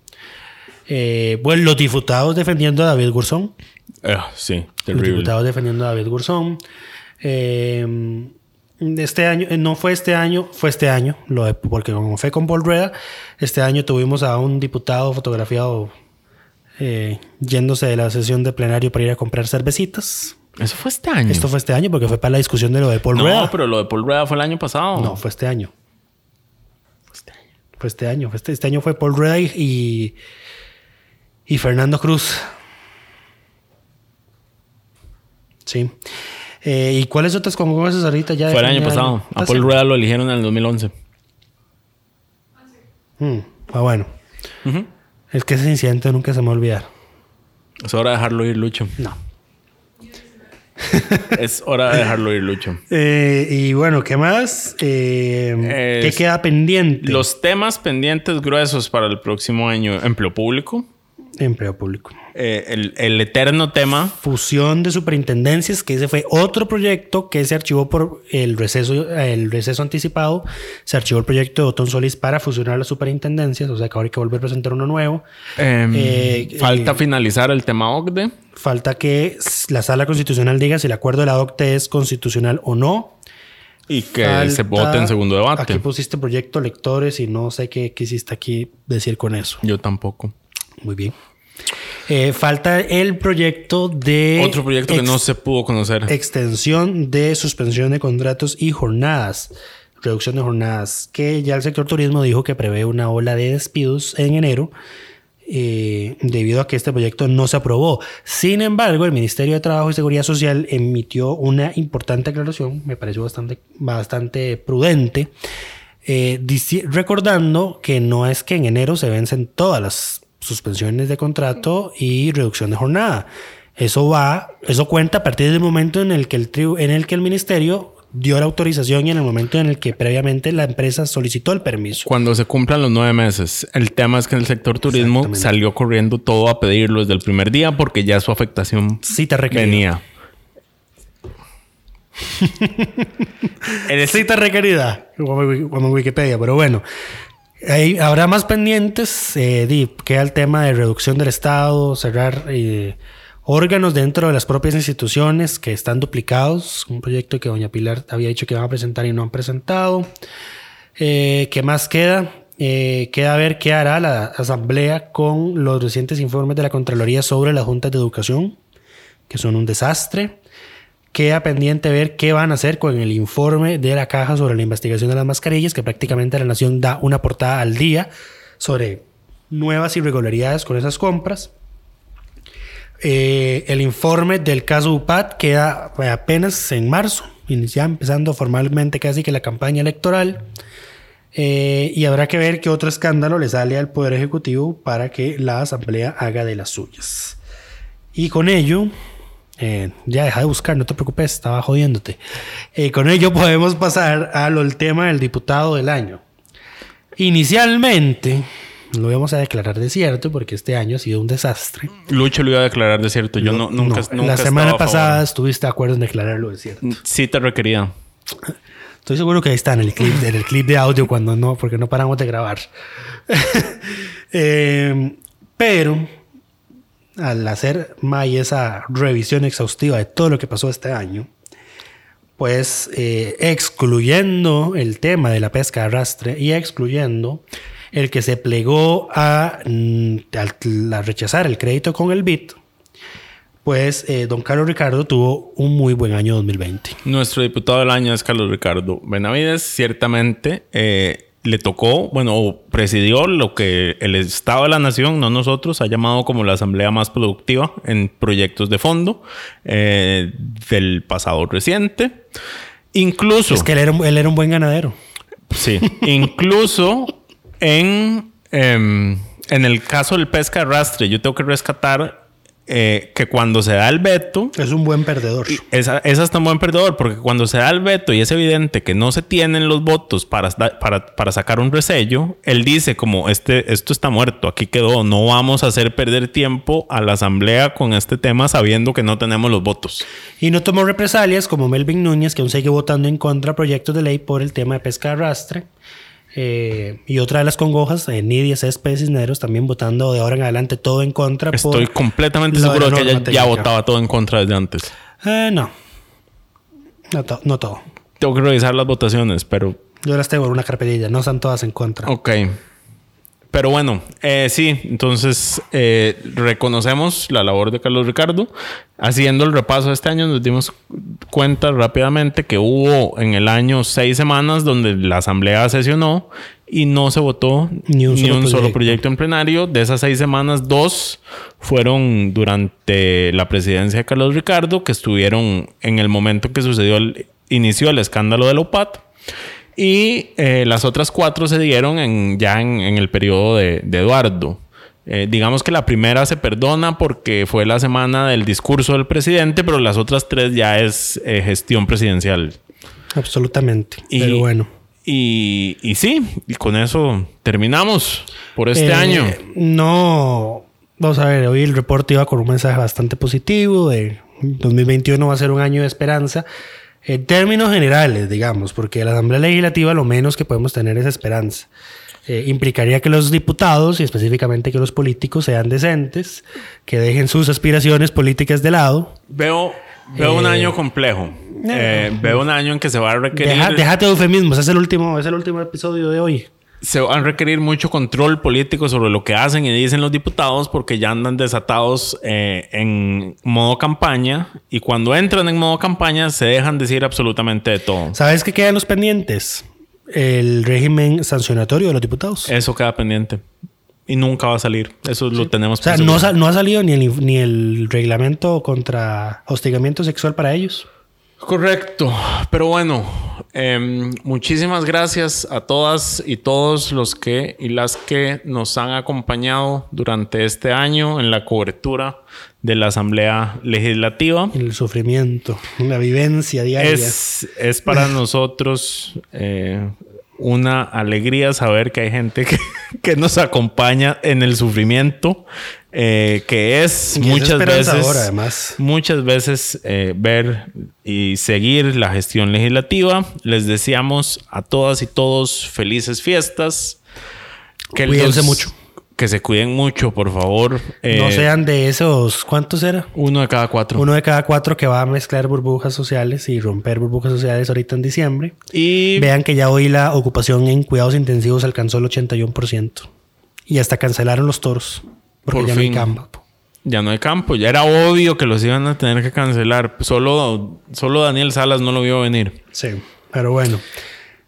Eh, bueno, los diputados defendiendo a David Gurzón. Eh, sí, Los terrible. diputados defendiendo a David Gurzón. Eh, este año, no fue este año, fue este año, lo de- porque como fue con Paul Rueda, este año tuvimos a un diputado fotografiado eh, yéndose de la sesión de plenario para ir a comprar cervecitas. Eso fue este año. Esto fue este año porque fue para la discusión de lo de Paul no, Rueda. pero lo de Paul Rueda fue el año pasado. No, fue este año. Fue este año. Fue este, este año fue Paul Rueda y, y, y Fernando Cruz. Sí. Eh, ¿Y cuáles otras congresas ahorita ya? Fue el año pasado. Ah, A Paul sí. Rueda lo eligieron en el 2011. Mm, ah, bueno. Es que ese incidente nunca se me va a olvidar. Es hora de dejarlo ir, Lucho. No. *laughs* es hora de dejarlo ir, Lucho. Eh, y bueno, ¿qué más? Eh, ¿Qué queda pendiente? Los temas pendientes gruesos para el próximo año: empleo público. Empleo público. eh, el, el eterno tema. fusión de superintendencias, que ese fue otro proyecto que se archivó por el receso, el receso anticipado. Se archivó el proyecto de Otón Solís para fusionar las superintendencias, o sea que ahora hay que volver a presentar uno nuevo. em, Eh, falta eh, finalizar el tema OCDE. Falta que la sala constitucional diga si el acuerdo de la OCTE es constitucional o no. Y que Falta- se vote en segundo debate. Aquí pusiste proyecto lectores y no sé qué quisiste aquí decir con eso. Yo tampoco. Muy bien. Eh, falta el proyecto de... Otro proyecto que no se pudo conocer. extensión de suspensión de contratos y jornadas, reducción de jornadas, que ya el sector turismo dijo que prevé una ola de despidos en enero eh, debido a que este proyecto no se aprobó. Sin embargo, el Ministerio de Trabajo y Seguridad Social emitió una importante aclaración, me pareció bastante, bastante prudente, eh, recordando que no es que en enero se vencen todas las suspensiones de contrato y reducción de jornada. Eso va, eso cuenta a partir del momento en el que el tribu- en el que el ministerio dio la autorización y en el momento en el que previamente la empresa solicitó el permiso. Cuando se cumplan los nueve meses. El tema es que el sector turismo salió corriendo todo a pedirlo desde el primer día porque ya su afectación Cita requerida. venía. Eres- Cita requerida, en como en Wikipedia, pero bueno. Ahí habrá más pendientes. Eh, queda el tema de reducción del Estado, cerrar eh, órganos dentro de las propias instituciones que están duplicados. Un proyecto que doña Pilar había dicho que van a presentar y no han presentado. Eh, ¿Qué más queda? Eh, queda ver qué hará la Asamblea con los recientes informes de la Contraloría sobre las juntas de educación, que son un desastre. Queda pendiente ver qué van a hacer con el informe de la caja sobre la investigación de las mascarillas, que prácticamente la Nación da una portada al día sobre nuevas irregularidades con esas compras. Eh, el informe del caso UPAD queda apenas en marzo, ya empezando formalmente casi que la campaña electoral. Eh, y habrá que ver qué otro escándalo le sale al Poder Ejecutivo para que la Asamblea haga de las suyas. Y con ello, eh, ya deja de buscar, no te preocupes, estaba jodiéndote. Eh, con ello podemos pasar al tema del diputado del año. Inicialmente, lo íbamos a declarar desierto porque este año ha sido un desastre. Lucho lo iba a declarar desierto. Yo no, nunca, nunca La semana pasada estuviste de acuerdo en declararlo desierto. Sí, te requería. Estoy seguro que ahí está en el clip, en el clip de audio cuando no, porque no paramos de grabar. *laughs* Eh, pero al hacer May esa revisión exhaustiva de todo lo que pasó este año, pues eh, excluyendo el tema de la pesca de arrastre y excluyendo el que se plegó a, mm, rechazar el crédito con el BIT, pues eh, don Carlos Ricardo tuvo un muy buen año 2020. Nuestro diputado del año es Carlos Ricardo Benavides. Ciertamente eh, le tocó, bueno, presidió lo que el Estado de la Nación, no nosotros, ha llamado como la asamblea más productiva en proyectos de fondo eh, del pasado reciente. Incluso... Es que él era, él era un buen ganadero. Sí, incluso en, em, en el caso del pesca de arrastre, yo tengo que rescatar eh, que cuando se da el veto... Es un buen perdedor. Esa, es hasta un buen perdedor, porque cuando se da el veto y es evidente que no se tienen los votos para, para, para sacar un resello, él dice como, este, esto está muerto, aquí quedó, no vamos a hacer perder tiempo a la asamblea con este tema sabiendo que no tenemos los votos. Y no tomó represalias como Melvin Núñez, que aún sigue votando en contra proyectos de ley por el tema de pesca de arrastre. Eh, y otra de las congojas, eh, Nidia Céspedes Cisneros, también votando de ahora en adelante todo en contra. Estoy completamente seguro de que ella ya votaba todo en contra desde antes. Eh, no. No, to no, todo. Tengo que revisar las votaciones, pero... Yo las tengo en una carpetilla, no están todas en contra. Ok. Pero bueno, eh, sí, entonces eh, reconocemos la labor de Carlos Ricardo. Haciendo el repaso de este año, nos dimos cuenta rápidamente que hubo en el año seis semanas donde la asamblea sesionó y no se votó ni un, solo, un proyecto. solo, proyecto. en plenario. De esas seis semanas, dos fueron durante la presidencia de Carlos Ricardo, que estuvieron en el momento que sucedió el inicio del escándalo del OPAT. Y eh, las otras cuatro se dieron en, ya en, en, el periodo de, de Eduardo. Eh, digamos que la primera se perdona porque fue la semana del discurso del presidente, pero las otras tres ya es eh, gestión presidencial. Absolutamente. Y, pero bueno. Y, y, sí, y con eso terminamos por este año. No, vamos a ver, hoy el reporte iba con un mensaje bastante positivo de 2021 va a ser un año de esperanza. En términos generales, digamos, porque la Asamblea Legislativa lo menos que podemos tener es esperanza. Eh, implicaría que los diputados y específicamente que los políticos sean decentes, que dejen sus aspiraciones políticas de lado. Veo, veo eh, un año complejo. Eh, veo un año en que se va a requerir. Deja, déjate de eufemismos, es el último, es el último episodio de hoy se van a requerir mucho control político sobre lo que hacen y dicen los diputados porque ya andan desatados eh, en modo campaña y cuando entran en modo campaña se dejan decir absolutamente de todo. ¿Sabes qué quedan los pendientes? El régimen sancionatorio de los diputados. Eso queda pendiente. Y nunca va a salir. Eso sí. lo tenemos. O sea, no, no, ha salido ni el, ni el reglamento contra hostigamiento sexual para ellos. Correcto. Pero bueno, eh, muchísimas gracias a todas y todos los que y las que nos han acompañado durante este año en la cobertura de la Asamblea Legislativa. El sufrimiento, la vivencia diaria. Es, es para *laughs* nosotros eh, una alegría saber que hay gente que, *laughs* que nos acompaña en el sufrimiento, eh, que es y muchas veces, además. muchas veces eh, ver y seguir la gestión legislativa. Les deseamos a todas y todos felices fiestas. Que Cuídense los, mucho. Que se cuiden mucho, por favor. Eh, no sean de esos, ¿cuántos era? Uno de cada cuatro. Uno de cada cuatro que va a mezclar burbujas sociales y romper burbujas sociales ahorita en diciembre. Y vean que ya hoy la ocupación en cuidados intensivos alcanzó el 81%. Y hasta cancelaron los toros. Porque por ya fin. no hay campo. ya no hay campo. Ya era obvio que los iban a tener que cancelar. Solo, solo Daniel Salas no lo vio venir. Sí, pero bueno.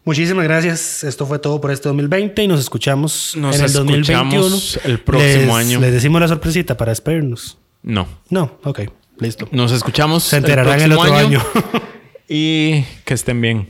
Muchísimas gracias. Esto fue todo por este 2020 y nos escuchamos Nos en el 2021. escuchamos el próximo Les- año. Les decimos la sorpresita para despedirnos. No. No, ok, listo. Nos escuchamos Se enterarán el, otro año. *laughs* y que estén bien.